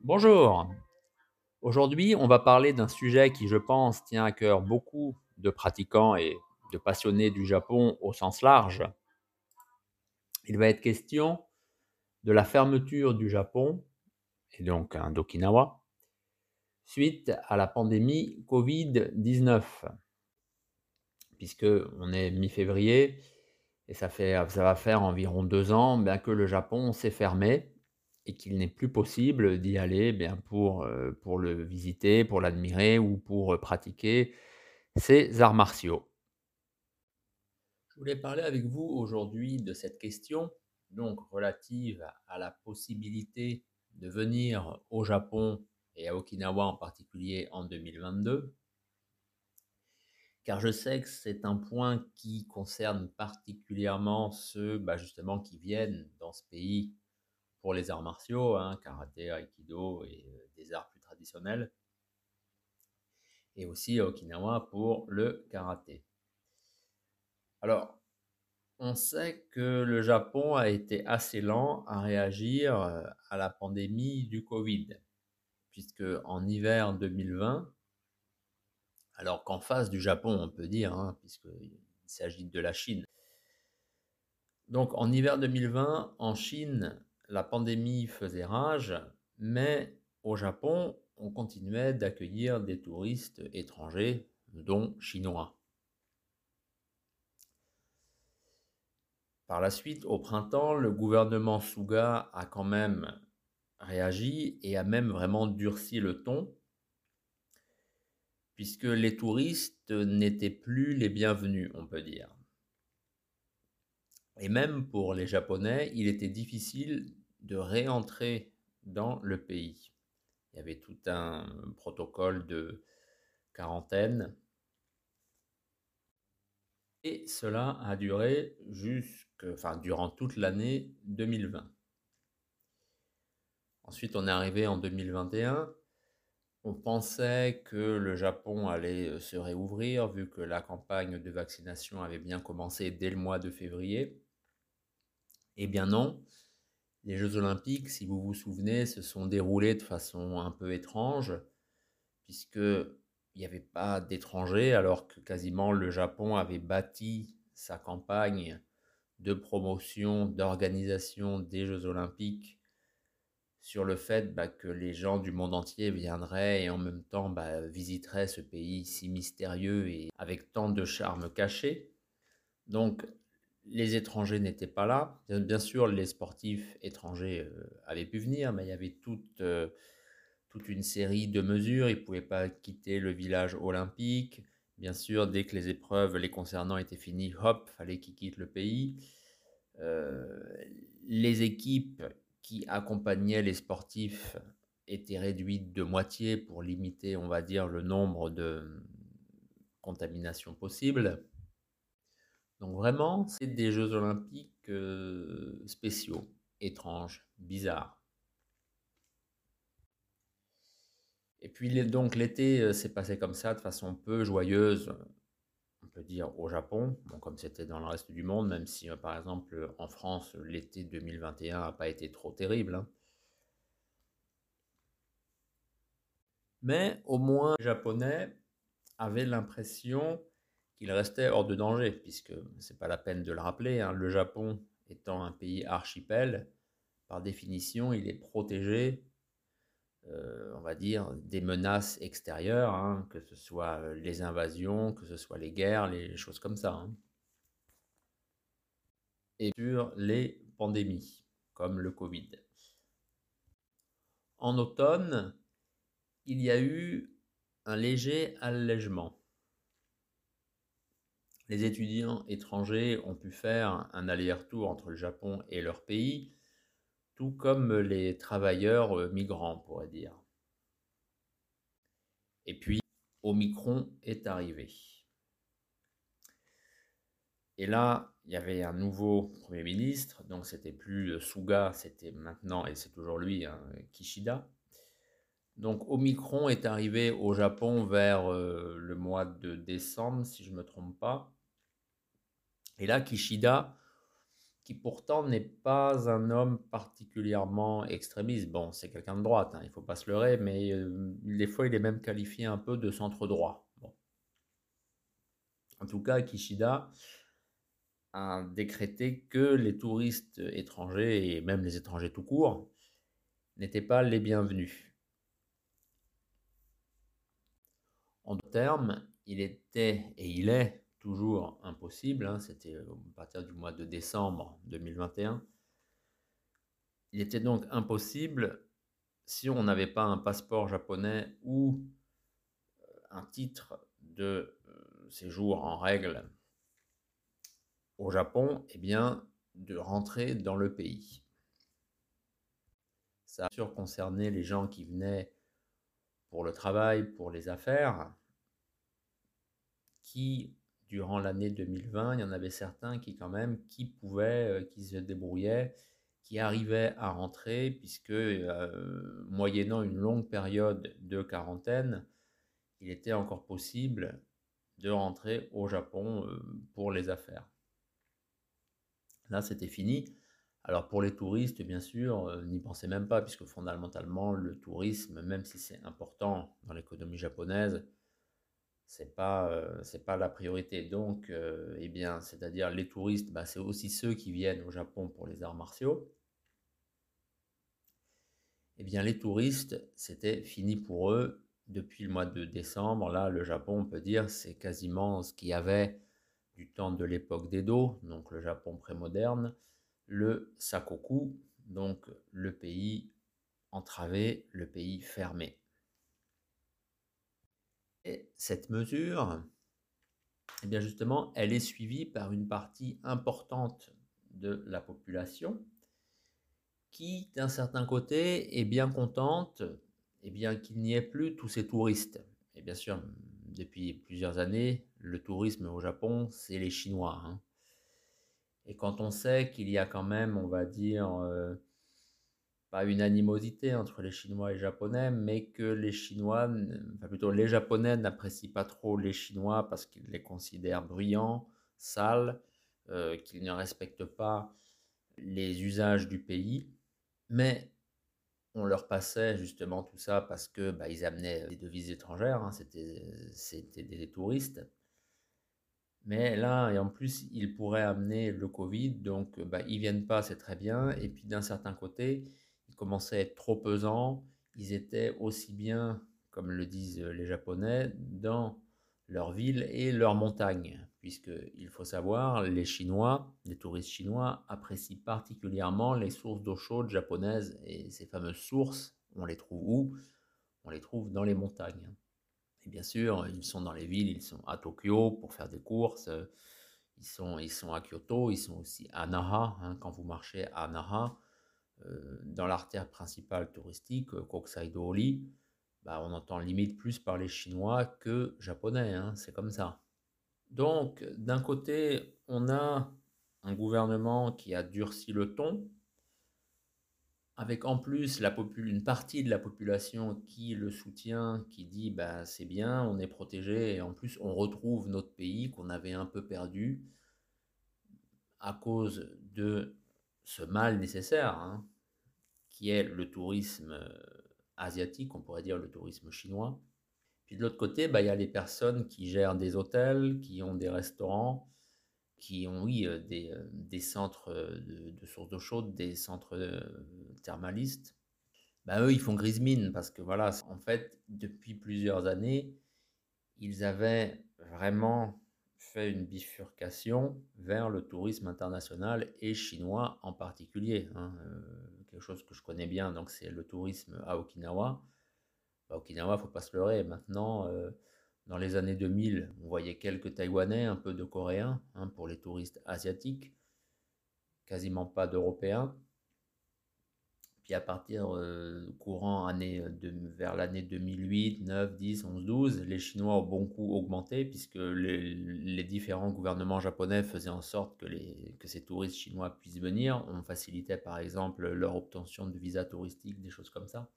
Bonjour. Aujourd'hui, on va parler d'un sujet qui, je pense, tient à cœur beaucoup de pratiquants et de passionnés du Japon au sens large. Il va être question de la fermeture du Japon, et donc d'Okinawa, suite à la pandémie Covid-19. Puisque on est mi-février et ça, fait, ça va faire environ deux ans bien que le Japon s'est fermé et qu'il n'est plus possible d'y aller bien pour, euh, pour le visiter, pour l'admirer ou pour euh, pratiquer ses arts martiaux. Je voulais parler avec vous aujourd'hui de cette question, donc relative à la possibilité de venir au Japon et à Okinawa en particulier en 2022, car je sais que c'est un point qui concerne particulièrement ceux bah, justement qui viennent dans ce pays pour les arts martiaux, hein, karaté, aikido et euh, des arts plus traditionnels. Et aussi à Okinawa pour le karaté. Alors, on sait que le Japon a été assez lent à réagir euh, à la pandémie du Covid, puisque en hiver 2020, alors qu'en face du Japon, on peut dire, hein, puisqu'il s'agit de la Chine. Donc en hiver 2020, en Chine, la pandémie faisait rage, mais au Japon, on continuait d'accueillir des touristes étrangers, dont chinois. Par la suite, au printemps, le gouvernement Suga a quand même réagi et a même vraiment durci le ton, puisque les touristes n'étaient plus les bienvenus, on peut dire. Et même pour les Japonais, il était difficile de réentrer dans le pays. Il y avait tout un protocole de quarantaine. Et cela a duré jusque, durant toute l'année 2020. Ensuite, on est arrivé en 2021. On pensait que le Japon allait se réouvrir vu que la campagne de vaccination avait bien commencé dès le mois de février. Eh bien non, les Jeux olympiques, si vous vous souvenez, se sont déroulés de façon un peu étrange, puisqu'il n'y avait pas d'étrangers, alors que quasiment le Japon avait bâti sa campagne de promotion, d'organisation des Jeux olympiques sur le fait bah, que les gens du monde entier viendraient et en même temps bah, visiteraient ce pays si mystérieux et avec tant de charme caché. Donc les étrangers n'étaient pas là. Bien sûr, les sportifs étrangers euh, avaient pu venir, mais il y avait toute, euh, toute une série de mesures. Ils ne pouvaient pas quitter le village olympique. Bien sûr, dès que les épreuves les concernant étaient finies, hop, fallait qu'ils quittent le pays. Euh, les équipes qui accompagnaient les sportifs étaient réduites de moitié pour limiter, on va dire, le nombre de contaminations possibles. Donc vraiment, c'est des Jeux olympiques euh, spéciaux, étranges, bizarres. Et puis donc l'été euh, s'est passé comme ça, de façon peu joyeuse, dire au Japon, comme c'était dans le reste du monde, même si euh, par exemple en France, l'été 2021 n'a pas été trop terrible. Hein. Mais au moins les Japonais avaient l'impression qu'il restait hors de danger, puisque c'est pas la peine de le rappeler, hein, le Japon étant un pays archipel, par définition, il est protégé, euh, on va dire, des menaces extérieures, hein, que ce soit euh, les invasions, que ce soit les guerres, les choses comme ça. Hein. Et sur les pandémies, comme le Covid. En automne, il y a eu un léger allègement les étudiants étrangers ont pu faire un aller-retour entre le Japon et leur pays, tout comme les travailleurs euh, migrants, on pourrait dire. Et puis, Omicron est arrivé. Et là, il y avait un nouveau Premier ministre, donc c'était plus Suga, c'était maintenant, et c'est toujours lui, hein, Kishida. Donc Omicron est arrivé au Japon vers euh, le mois de décembre, si je ne me trompe pas. Et là, Kishida qui pourtant n'est pas un homme particulièrement extrémiste. Bon, c'est quelqu'un de droite, hein, il ne faut pas se leurrer, mais euh, des fois il est même qualifié un peu de centre droit. En tout cas, Kishida a décrété que les touristes étrangers, et même les étrangers tout court, n'étaient pas les bienvenus. En d'autres termes, il était et il est toujours impossible, hein, c'était à partir du mois de décembre 2021, il était donc impossible, si on n'avait pas un passeport japonais ou euh, un titre de euh, séjour en règle au Japon, eh bien, de rentrer dans le pays. Ça a sûr concerné les gens qui venaient pour le travail, pour les affaires, qui, durant l'année 2020, il y en avait certains qui quand même, qui pouvaient, euh, qui se débrouillaient, qui arrivaient à rentrer, puisque euh, moyennant une longue période de quarantaine, il était encore possible de rentrer au Japon euh, pour les affaires. Là, c'était fini. Alors pour les touristes, bien sûr, n'y pensez même pas, puisque fondamentalement, le tourisme, même si c'est important dans l'économie japonaise, c'est pas euh, pas la priorité. Donc, eh bien, c'est-à-dire les touristes, bah, c'est aussi ceux qui viennent au Japon pour les arts martiaux. Eh bien, les touristes, c'était fini pour eux depuis le mois de décembre, là, le Japon, on peut dire, c'est quasiment ce qu'il y avait du temps de l'époque d'Edo, donc le Japon prémoderne, le Sakoku, donc le pays entravé, le pays fermé. Et cette mesure, eh bien justement, elle est suivie par une partie importante de la population qui, d'un certain côté, est bien contente eh bien, qu'il n'y ait plus tous ces touristes. Et bien sûr, depuis plusieurs années, le tourisme au Japon, c'est les Chinois. Hein. Et quand on sait qu'il y a quand même, on va dire, euh, pas une animosité entre les Chinois et les Japonais, mais que les Chinois, enfin plutôt les Japonais n'apprécient pas trop les Chinois parce qu'ils les considèrent bruyants, sales, euh, qu'ils ne respectent pas les usages du pays. Mais on leur passait justement tout ça parce que bah, ils amenaient des devises étrangères, hein, c'était des touristes. Mais là, et en plus, ils pourraient amener le Covid, donc bah, ils viennent pas, c'est très bien. Et puis d'un certain côté, commençaient à être trop pesants. Ils étaient aussi bien, comme le disent les Japonais, dans leur ville et leur montagne, puisqu'il faut savoir, les Chinois, les touristes chinois apprécient particulièrement les sources d'eau chaude japonaises, et ces fameuses sources, on les trouve où? On les trouve dans les montagnes. Et bien sûr, ils sont dans les villes, ils sont à Tokyo pour faire des courses, ils sont, ils sont à Kyoto, ils sont aussi à Naha, hein, quand vous marchez à Naha, euh, dans l'artère principale touristique, Kokusaido-ori, bah, on entend limite plus parler chinois que japonais, hein, c'est comme ça. Donc, d'un côté, on a un gouvernement qui a durci le ton, avec en plus une partie de la population qui le soutient, qui dit bah, c'est bien, on est protégé, et en plus on retrouve notre pays qu'on avait un peu perdu à cause de ce mal nécessaire, hein, qui est le tourisme asiatique, on pourrait dire le tourisme chinois. Puis de l'autre côté, bah, il y a les personnes qui gèrent des hôtels, qui ont des restaurants, qui ont, oui, euh, des, euh, des centres de, sources d'eau chaude, des centres euh, thermalistes. Bah, eux, ils font grise mine parce que voilà, en fait, depuis plusieurs années, ils avaient vraiment fait une bifurcation vers le tourisme international et chinois en particulier. Hein chose que je connais bien, donc c'est le tourisme à Okinawa. Bah, Okinawa, faut pas se leurrer. Maintenant, euh, dans les années 2000, on voyait quelques Taïwanais, un peu de Coréens hein, pour les touristes asiatiques, quasiment pas d'Européens. Puis à partir euh, courant année de, vers l'année 2008, 9, 10, 11, 12, les Chinois ont beaucoup augmenté puisque les, différents gouvernements japonais faisaient en sorte que, les, que ces touristes chinois puissent venir. On facilitait par exemple leur obtention de visas touristiques, des choses comme ça.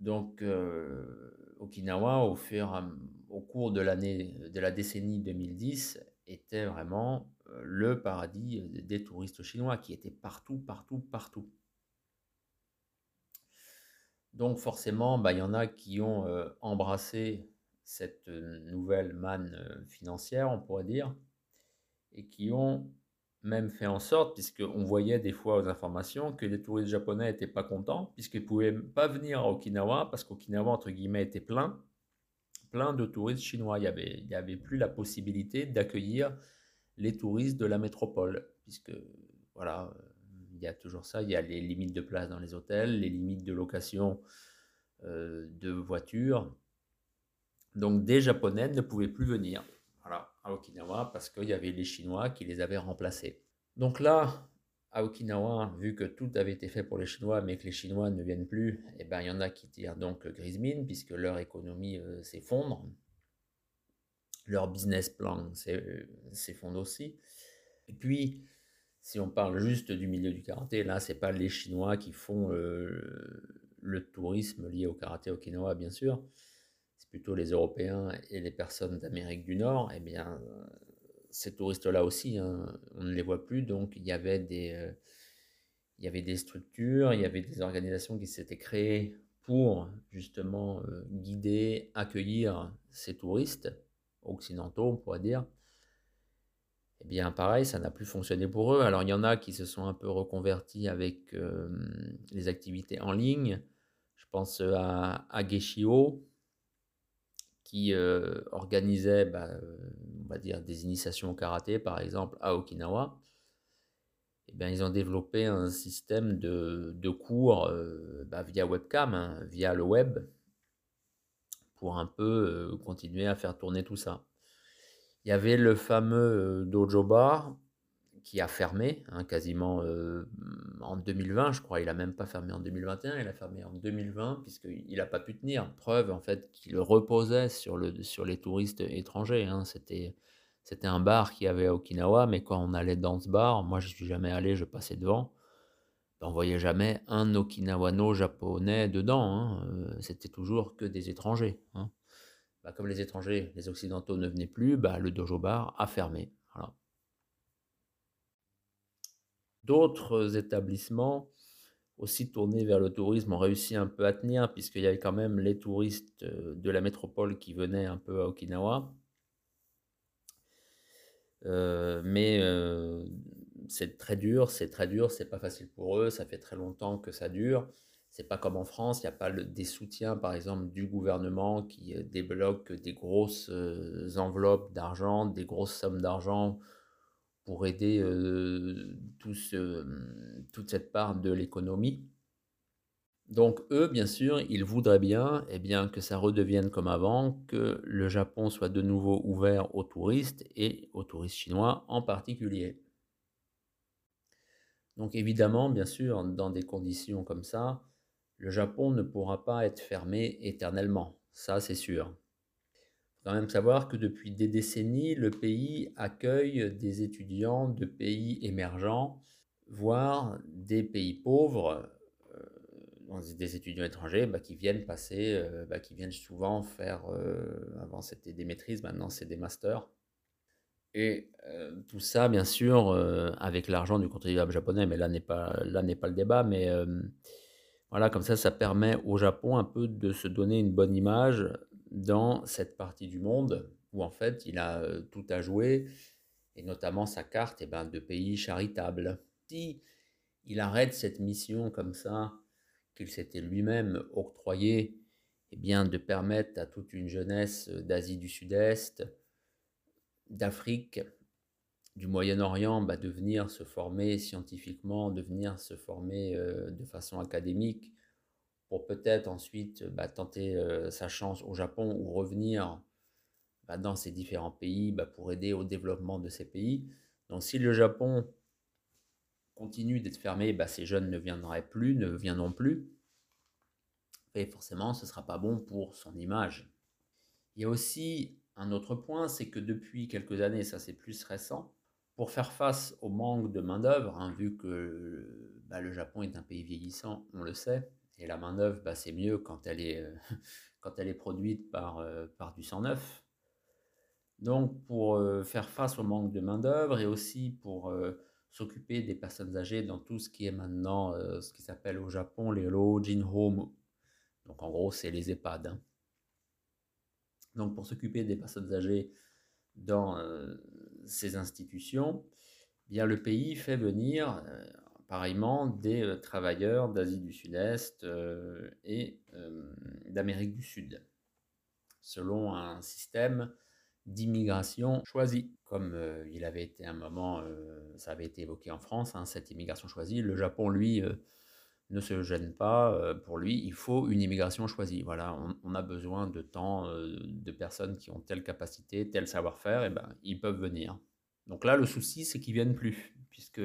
Donc euh, Okinawa, au, fur, au cours de, l'année, de la décennie 2010, était vraiment le paradis des touristes chinois qui étaient partout, partout, partout. Donc forcément, bah, il y en a qui ont embrassé cette nouvelle manne financière, on pourrait dire, et qui ont même fait en sorte, puisqu'on voyait des fois aux informations que les touristes japonais n'étaient pas contents, puisqu'ils ne pouvaient pas venir à Okinawa, parce qu'Okinawa, entre guillemets, était plein, plein de touristes chinois. Il n'y avait, y avait plus la possibilité d'accueillir les touristes de la métropole, puisque, voilà, il y a toujours ça, il y a les limites de place dans les hôtels, les limites de location euh, de voitures. Donc des Japonais ne pouvaient plus venir à Okinawa parce qu'il y avait les Chinois qui les avaient remplacés. Donc là, à Okinawa, vu que tout avait été fait pour les Chinois, mais que les Chinois ne viennent plus, eh ben, il y en a qui tirent donc grise mine, puisque leur économie euh, s'effondre. Leur business plan euh, s'effondre aussi. Et puis, si on parle juste du milieu du karaté, là, c'est pas les Chinois qui font euh, le tourisme lié au karaté Okinawa, bien sûr plutôt les Européens et les personnes d'Amérique du Nord, eh bien, ces touristes-là aussi, hein, on ne les voit plus. Donc, il y avait des, euh, il y avait des structures, il y avait des organisations qui s'étaient créées pour justement euh, guider, accueillir ces touristes occidentaux, on pourrait dire. Eh bien, pareil, ça n'a plus fonctionné pour eux. Alors, il y en a qui se sont un peu reconvertis avec euh, les activités en ligne. Je pense à, à qui euh, organisait, bah, euh, on va dire, des initiations au karaté, par exemple, à Okinawa, eh bien, ils ont développé un système de, de cours euh, bah, via webcam, hein, via le web, pour un peu continuer à faire tourner tout ça. Il y avait le fameux dojo bar qui a fermé hein, quasiment euh, en 2020, je crois. Il a même pas fermé en 2021, il a fermé en 2020 puisqu'il n'a pas pu tenir. Preuve en fait qu'il reposait sur, le, sur les touristes étrangers. Hein. C'était, un bar qui avait à Okinawa, mais quand on allait dans ce bar, moi je suis jamais allé, je passais devant. Ben, on voyait jamais un Okinawano japonais dedans. Hein. Euh, c'était toujours que des étrangers. Ben, comme les étrangers, les occidentaux ne venaient plus, ben, le dojo bar a fermé. D'autres établissements aussi tournés vers le tourisme ont réussi un peu à tenir, puisqu'il y avait quand même les touristes euh, de la métropole qui venaient un peu à Okinawa. Euh, mais euh, c'est très dur, c'est très dur, c'est pas facile pour eux, ça fait très longtemps que ça dure. C'est pas comme en France, il n'y a pas des soutiens, par exemple, du gouvernement qui débloque des grosses enveloppes d'argent, des grosses sommes d'argent pour aider toute cette part de l'économie. Donc eux, bien sûr, ils voudraient bien, eh bien que ça redevienne comme avant, que le Japon soit de nouveau ouvert aux touristes et aux touristes chinois en particulier. Donc évidemment, bien sûr, dans des conditions comme ça, le Japon ne pourra pas être fermé éternellement, ça c'est sûr quand même savoir que depuis des décennies, le pays accueille des étudiants de pays émergents, voire des pays pauvres, euh, des étudiants étrangers bah, qui viennent passer, euh, bah, qui viennent souvent faire, euh, avant c'était des maîtrises, maintenant c'est des masters. Et tout ça, bien sûr, avec l'argent du contribuable japonais, mais là n'est pas, pas le débat, mais voilà, comme ça, ça permet au Japon un peu de se donner une bonne image dans cette partie du monde où en fait il a euh, tout à jouer, et notamment sa carte eh ben, de pays charitable. Si il arrête cette mission comme ça, qu'il s'était lui-même octroyé, eh bien, de permettre à toute une jeunesse d'Asie du Sud-Est, d'Afrique, du Moyen-Orient, bah, de venir se former scientifiquement, de venir se former euh, de façon académique, pour peut-être ensuite bah, tenter euh, sa chance au Japon ou revenir bah, dans ces différents pays bah, pour aider au développement de ces pays. Donc si le Japon continue d'être fermé, ces jeunes ne viendraient plus, ne viendront plus. Et forcément, ce ne sera pas bon pour son image. Il y a aussi un autre point, c'est que depuis quelques années, ça c'est plus récent, pour faire face au manque de main-d'œuvre, hein, vu que le Japon est un pays vieillissant, on le sait, et la main-d'œuvre, bah, c'est mieux quand elle est, quand elle est produite par, euh, par du sang neuf. Donc, pour euh, faire face au manque de main-d'œuvre et aussi pour euh, s'occuper des personnes âgées dans tout ce qui est maintenant ce qui s'appelle au Japon les Rojin Home. Donc, en gros, c'est les EHPAD. Hein. Donc, pour s'occuper des personnes âgées dans ces institutions, eh bien, le pays fait venir pareillement des travailleurs d'Asie du Sud-Est et d'Amérique du Sud, selon un système d'immigration choisie, comme euh, il avait été un moment, euh, ça avait été évoqué en France, hein, cette immigration choisie. Le Japon, lui, euh, ne se gêne pas. pour lui, il faut une immigration choisie. Voilà, on, a besoin de temps, de personnes qui ont telle capacité, tel savoir-faire, et ben ils peuvent venir. Donc là, le souci, c'est qu'ils viennent plus, puisque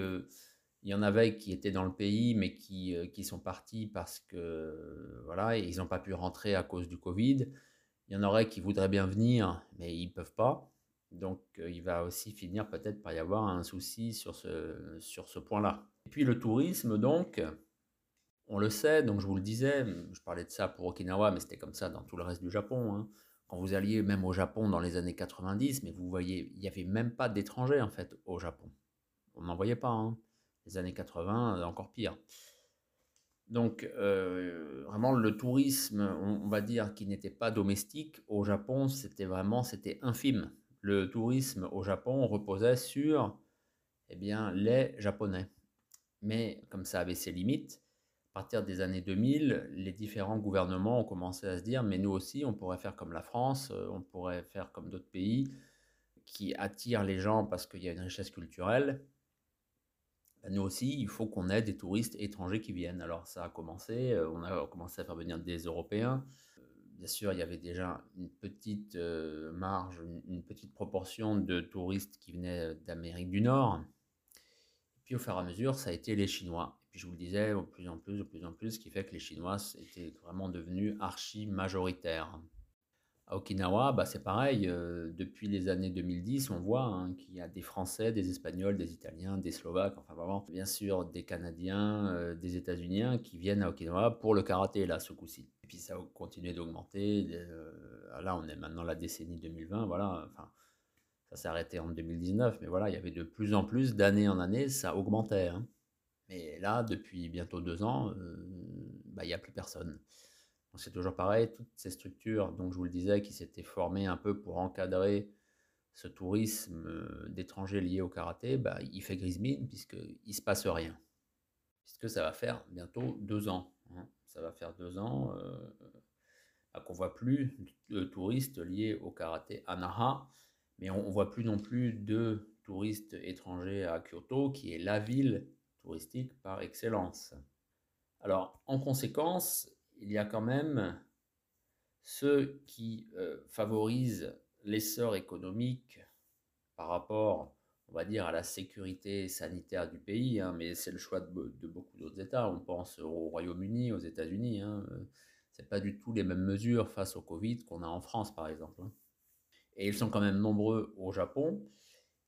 il y en avait qui étaient dans le pays, mais qui, qui sont partis parce que voilà, ils n'ont pas pu rentrer à cause du Covid. Il y en aurait qui voudraient bien venir, mais ils ne peuvent pas. Donc euh, il va aussi finir peut-être par y avoir un souci sur ce, sur ce point-là. Et puis le tourisme, donc, on le sait, donc je vous le disais, je parlais de ça pour Okinawa, mais c'était comme ça dans tout le reste du Japon. Hein. Quand vous alliez même au Japon dans les années 90, mais vous voyez, il n'y avait même pas d'étrangers en fait au Japon. On n'en voyait pas. Hein. Les années 80, encore pire. Donc, euh, vraiment, le tourisme, on, va dire, qui n'était pas domestique au Japon, c'était vraiment, c'était infime. Le tourisme au Japon reposait sur, eh bien, les Japonais. Mais comme ça avait ses limites, à partir des années 2000, les différents gouvernements ont commencé à se dire, mais nous aussi, on pourrait faire comme la France, euh, on pourrait faire comme d'autres pays qui attirent les gens parce qu'il y a une richesse culturelle bah, nous aussi, il faut qu'on ait des touristes étrangers qui viennent. Alors ça a commencé, euh, on a commencé à faire venir des Européens. Euh, bien sûr, il y avait déjà une petite marge, une, petite proportion de touristes qui venaient d'Amérique du Nord. Puis au fur et à mesure, ça a été les Chinois. Puis je vous le disais, de plus en plus, de plus en plus, ce qui fait que les Chinois étaient vraiment devenus archi majoritaires. À Okinawa, bah, c'est pareil, euh, depuis les années 2010, on voit hein, qu'il y a des Français, des Espagnols, des Italiens, des Slovaques, enfin vraiment, bien sûr, des Canadiens, euh, des États-Unis qui viennent à Okinawa pour le karaté, là, ce coup-ci. Et puis ça a continué d'augmenter. Euh, là, on est maintenant la décennie 2020, voilà, enfin, ça s'est arrêté en 2019, mais voilà, il y avait de plus en plus, d'année en année, ça augmentait. Hein. Mais là, depuis bientôt deux ans, bah, il n'y a plus personne. C'est toujours pareil, toutes ces structures, donc je vous le disais, qui s'étaient formées un peu pour encadrer ce tourisme euh, d'étrangers liés au karaté, bah, il fait grise mine puisqu'il ne se passe rien. Puisque ça va faire bientôt deux ans. Hein. Ça va faire deux ans euh, qu'on ne voit plus de touristes liés au karaté Anaha, mais on ne voit plus non plus de touristes étrangers à Kyoto, qui est la ville touristique par excellence. Alors, en conséquence, il y a quand même ceux qui euh, favorisent l'essor économique par rapport, on va dire, à la sécurité sanitaire du pays, hein, mais c'est le choix de, beaucoup d'autres États. On pense au Royaume-Uni, aux États-Unis. Hein, euh, ce n'est pas du tout les mêmes mesures face au Covid qu'on a en France, par exemple. Hein. Et ils sont quand même nombreux au Japon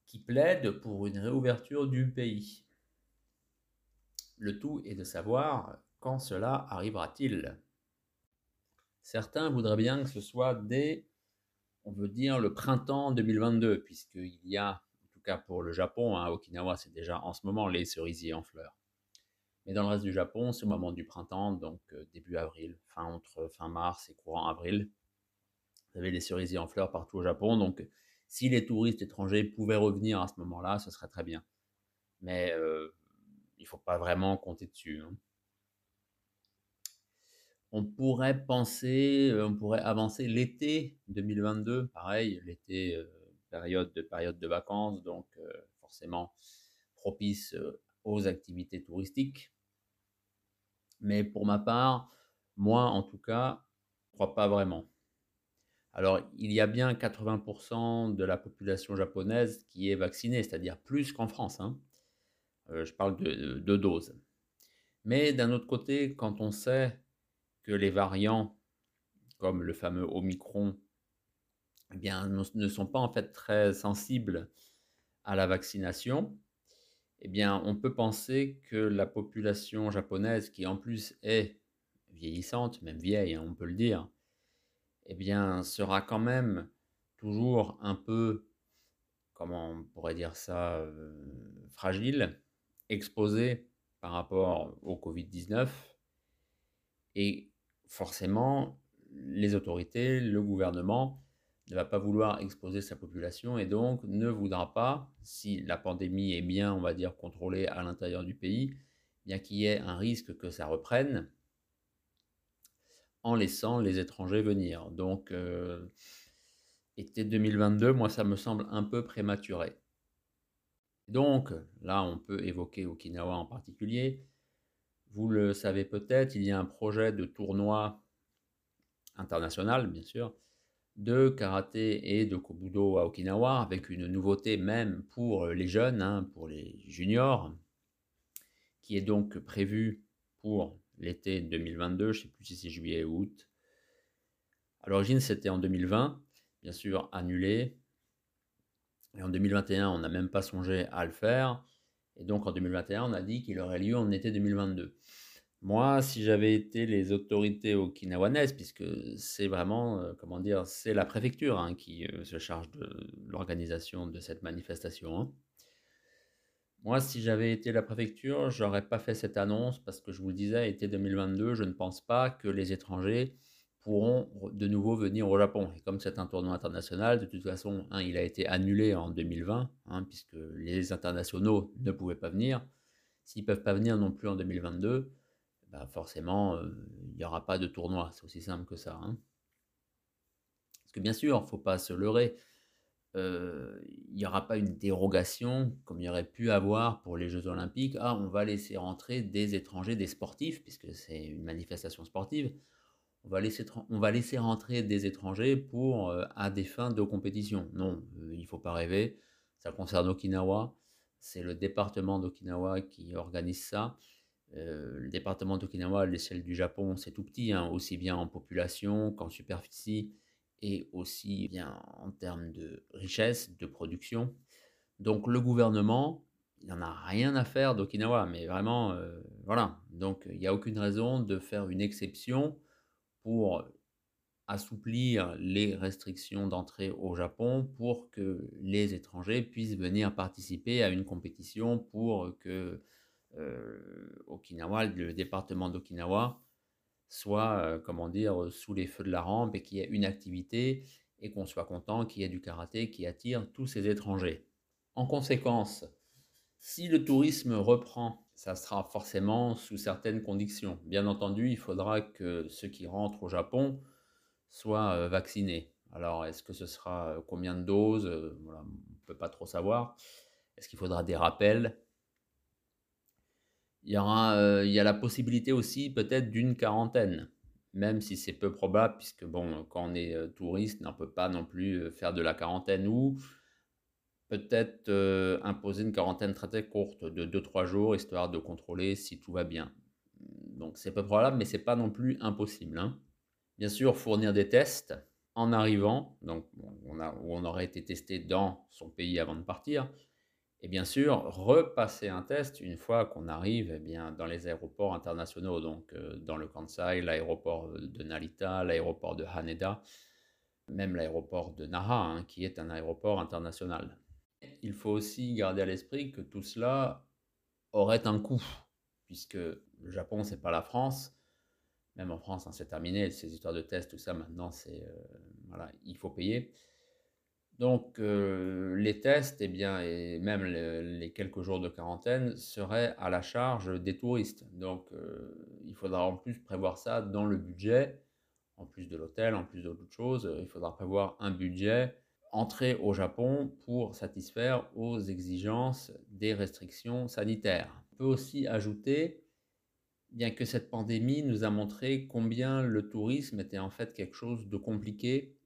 qui plaident pour une réouverture du pays. Le tout est de savoir quand cela arrivera-t-il Certains voudraient bien que ce soit dès, on veut dire, le printemps 2022, puisqu'il y a, en tout cas pour le Japon, à hein, Okinawa, c'est déjà en ce moment les cerisiers en fleurs. Mais dans le reste du Japon, c'est au moment du printemps, donc euh, début avril, fin entre fin mars et courant avril. Vous avez les cerisiers en fleurs partout au Japon, donc si les touristes étrangers pouvaient revenir à ce moment-là, ce serait très bien. Mais euh, il faut pas vraiment compter dessus. Hein on pourrait penser, euh, on pourrait avancer l'été 2022, pareil, l'été, euh, période, de, période de vacances, donc euh, forcément propice aux activités touristiques. Mais pour ma part, moi en tout cas, je crois pas vraiment. Alors, il y a bien 80% de la population japonaise qui est vaccinée, c'est-à-dire plus qu'en France. Hein. Je parle de, de doses. Mais d'un autre côté, quand on sait que les variants, comme le fameux Omicron, eh bien, ne sont pas en fait très sensibles à la vaccination, eh bien, on peut penser que la population japonaise, qui en plus est vieillissante, même vieille, hein, on peut le dire, eh bien, sera quand même toujours un peu, comment on pourrait dire ça, euh, fragile, exposé par rapport au Covid-19. Et forcément, les autorités, le gouvernement ne va pas vouloir exposer sa population et donc ne voudra pas, si la pandémie est bien, on va dire, contrôlée à l'intérieur du pays, bien qu'il y ait un risque que ça reprenne, en laissant les étrangers venir. Donc, euh, été 2022, moi, ça me semble un peu prématuré. Donc, là, on peut évoquer Okinawa en particulier. Vous le savez peut-être, il y a un projet de tournoi international, bien sûr, de karaté et de kobudo à Okinawa, avec une nouveauté même pour les jeunes, hein, pour les juniors, qui est donc prévue pour l'été 2022, je ne sais plus si c'est juillet ou août. À l'origine, c'était en 2020, bien sûr annulé. Et en 2021, on n'a même pas songé à le faire. Et donc en 2021, on a dit qu'il aurait lieu en été 2022. Moi, si j'avais été les autorités okinawanaises, puisque c'est vraiment, euh, comment dire, c'est la préfecture hein, qui euh, se charge de l'organisation de cette manifestation. Hein. Moi, si j'avais été la préfecture, j'aurais pas fait cette annonce parce que je vous le disais, été 2022, je ne pense pas que les étrangers pourront de nouveau venir au Japon. Et comme c'est un tournoi international, de toute façon, hein, il a été annulé en 2020, puisque les internationaux ne pouvaient pas venir. S'ils ne peuvent pas venir non plus en 2022, bah, forcément, euh, il n'y aura pas de tournoi. C'est aussi simple que ça. Hein. Parce que bien sûr, il ne faut pas se leurrer. Euh, il n'y aura pas une dérogation comme il y aurait pu avoir pour les Jeux Olympiques. Ah, on va laisser rentrer des étrangers, des sportifs, puisque c'est une manifestation sportive. On va, laisser, on va laisser rentrer des étrangers pour, euh, à des fins de compétition. Non, il ne faut pas rêver. Ça concerne Okinawa. C'est le département d'Okinawa qui organise ça. Euh, le département d'Okinawa, à l'échelle du Japon, c'est tout petit, hein, aussi bien en population qu'en superficie et aussi bien en termes de richesse, de production. Donc le gouvernement, il n'en a rien à faire d'Okinawa, mais vraiment, euh, voilà. Donc il n'y a aucune raison de faire une exception pour assouplir les restrictions d'entrée au Japon pour que les étrangers puissent venir participer à une compétition pour que euh, Okinawa, le département d'Okinawa, soit, euh, comment dire, sous les feux de la rampe et qu'il y ait une activité et qu'on soit content qu'il y ait du karaté qui attire tous ces étrangers. En conséquence, si le tourisme reprend, ça sera forcément sous certaines conditions. Bien entendu, il faudra que ceux qui rentrent au Japon soient euh, vaccinés. Alors, est-ce que ce sera combien de doses On ne peut pas trop savoir. Est-ce qu'il faudra des rappels? Il y, aura, euh, il y a la possibilité aussi peut-être d'une quarantaine, même si c'est peu probable, puisque bon, quand on est euh, touriste, on ne peut pas non plus euh, faire de la quarantaine ou peut-être imposer une quarantaine très très courte de 2-3 jours, histoire de contrôler si tout va bien. Donc c'est peu probable, mais c'est pas non plus impossible. Hein. Bien sûr, fournir des tests en arrivant, donc où on aurait été testé dans son pays avant de partir, et bien sûr, repasser un test une fois qu'on arrive eh dans les aéroports internationaux, donc euh, dans le Kansai, l'aéroport de Narita, l'aéroport de Haneda, même l'aéroport de Naha, hein, qui est un aéroport international. Il faut aussi garder à l'esprit que tout cela aurait un coût, puisque le Japon, c'est pas la France. Même en France, hein, c'est terminé, ces histoires de tests, tout ça, maintenant, c'est euh, voilà, il faut payer. Donc euh, les tests et eh bien, et même les, quelques jours de quarantaine seraient à la charge des touristes. Donc euh, il faudra en plus prévoir ça dans le budget, en plus de l'hôtel, en plus d'autres choses. Il faudra prévoir un budget entrée au Japon pour satisfaire aux exigences des restrictions sanitaires. On peut aussi ajouter bien que cette pandémie nous a montré combien le tourisme était en fait quelque chose de compliqué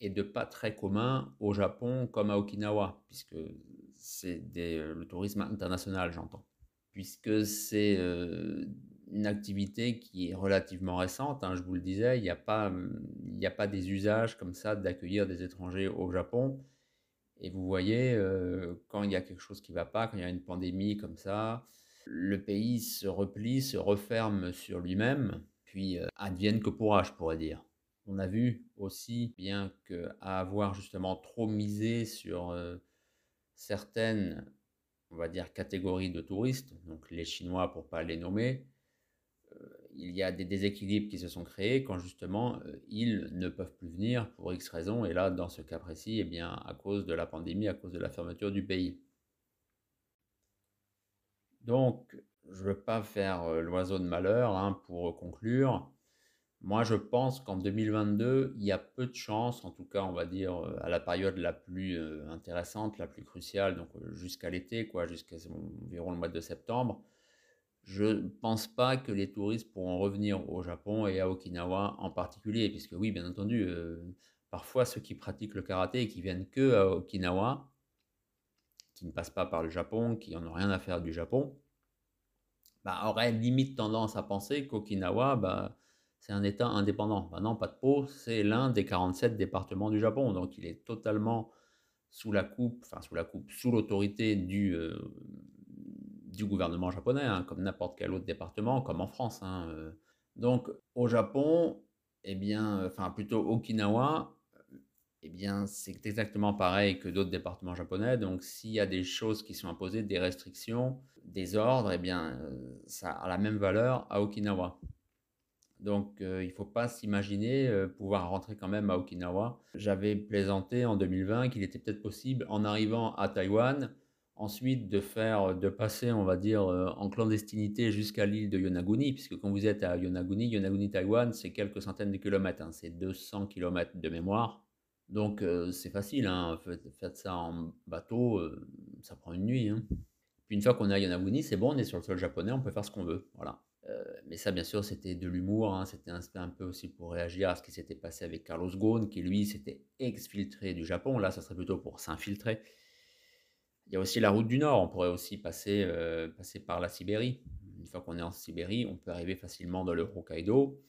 et de pas très commun au Japon comme à Okinawa, puisque c'est le tourisme international, j'entends. Puisque c'est euh, une activité qui est relativement récente, hein, je vous le disais, il n'y a, pas, a pas des usages comme ça d'accueillir des étrangers au Japon. Et vous voyez, euh, quand il y a quelque chose qui ne va pas, quand il y a une pandémie comme ça, le pays se replie, se referme sur lui-même, puis advienne que pourra, je pourrais dire. On a vu aussi bien qu'à avoir justement trop misé sur euh, certaines, on va dire, catégories de touristes, donc les Chinois pour pas les nommer, euh, il y a des déséquilibres qui se sont créés quand justement euh, ils ne peuvent plus venir pour X raisons. Et là, dans ce cas précis, eh bien, à cause de la pandémie, à cause de la fermeture du pays. Donc, je ne veux pas faire l'oiseau de malheur hein, pour conclure. Moi, je pense qu'en 2022, il y a peu de chances, en tout cas, on va dire, euh, à la période la plus euh, intéressante, la plus cruciale, donc euh, jusqu'à l'été, quoi, jusqu'à environ le mois de septembre. Je ne pense pas que les touristes pourront revenir au Japon et à Okinawa en particulier, puisque oui, bien entendu, parfois ceux qui pratiquent le karaté et qui viennent que à Okinawa, qui ne passent pas par le Japon, qui n'en ont rien à faire du Japon, bah, auraient limite tendance à penser qu'Okinawa, bah, c'est un État indépendant. Ben non, pas de peau, c'est l'un des 47 départements du Japon, donc il est totalement sous la coupe, enfin sous la coupe, sous l'autorité du, euh, du gouvernement japonais, hein, comme n'importe quel autre département, comme en France. Hein, euh. Donc au Japon, eh bien, enfin plutôt Okinawa, eh bien c'est exactement pareil que d'autres départements japonais. Donc s'il y a des choses qui sont imposées, des restrictions, des ordres, eh bien euh, ça a la même valeur à Okinawa. Donc, euh, il ne faut pas s'imaginer euh, pouvoir rentrer quand même à Okinawa. J'avais plaisanté en 2020 qu'il était peut-être possible, en arrivant à Taïwan, ensuite de faire, de passer, on va dire, euh, en clandestinité jusqu'à l'île de Yonaguni, puisque quand vous êtes à Yonaguni, Yonaguni, Taïwan, c'est quelques centaines de kilomètres, hein. c'est 200 kilomètres de mémoire. Donc, c'est facile, hein, faites, ça en bateau, ça prend une nuit. Hein. Puis une fois qu'on est à Yonaguni, c'est bon, on est sur le sol japonais, on peut faire ce qu'on veut. Voilà. Euh, mais ça, bien sûr, c'était de l'humour. Hein. C'était un, peu aussi pour réagir à ce qui s'était passé avec Carlos Ghosn, qui lui s'était exfiltré du Japon. Là, ça serait plutôt pour s'infiltrer. Il y a aussi la route du Nord. On pourrait aussi passer, euh, passer par la Sibérie. Une fois qu'on est en Sibérie, on peut arriver facilement dans le Hokkaido.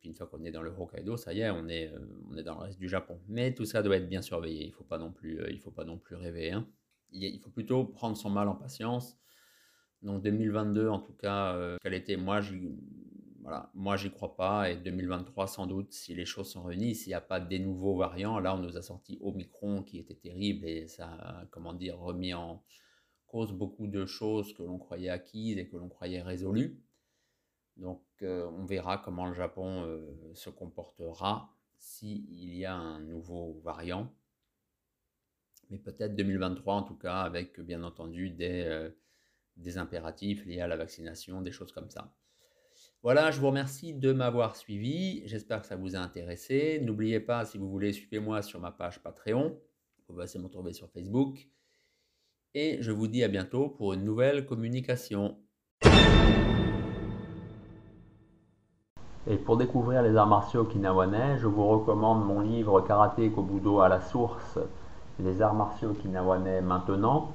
Puis une fois qu'on est dans le Hokkaido, ça y est, on est, euh, on est dans le reste du Japon. Mais tout ça doit être bien surveillé. Il ne faut pas non plus, il faut pas non plus rêver. Hein. Il faut plutôt prendre son mal en patience donc 2022, en tout cas, euh, quel était moi, voilà, moi j'y crois pas. Et 2023, sans doute, si les choses sont réunies, s'il n'y a pas des nouveaux variants, là on nous a sorti Omicron qui était terrible et ça a, comment dire, remis en cause beaucoup de choses que l'on croyait acquises et que l'on croyait résolues. Donc euh, on verra comment le Japon euh, se comportera s'il y a un nouveau variant. Mais peut-être 2023 en tout cas, avec bien entendu des des impératifs liés à la vaccination, des choses comme ça. Voilà, je vous remercie de m'avoir suivi. J'espère que ça vous a intéressé. N'oubliez pas, si vous voulez, suivez-moi sur ma page Patreon. Vous pouvez aussi me trouver sur Facebook. Et je vous dis à bientôt pour une nouvelle communication. Et pour découvrir les arts martiaux okinawanais, je vous recommande mon livre Karaté Kobudo à la source, les arts martiaux okinawanais maintenant,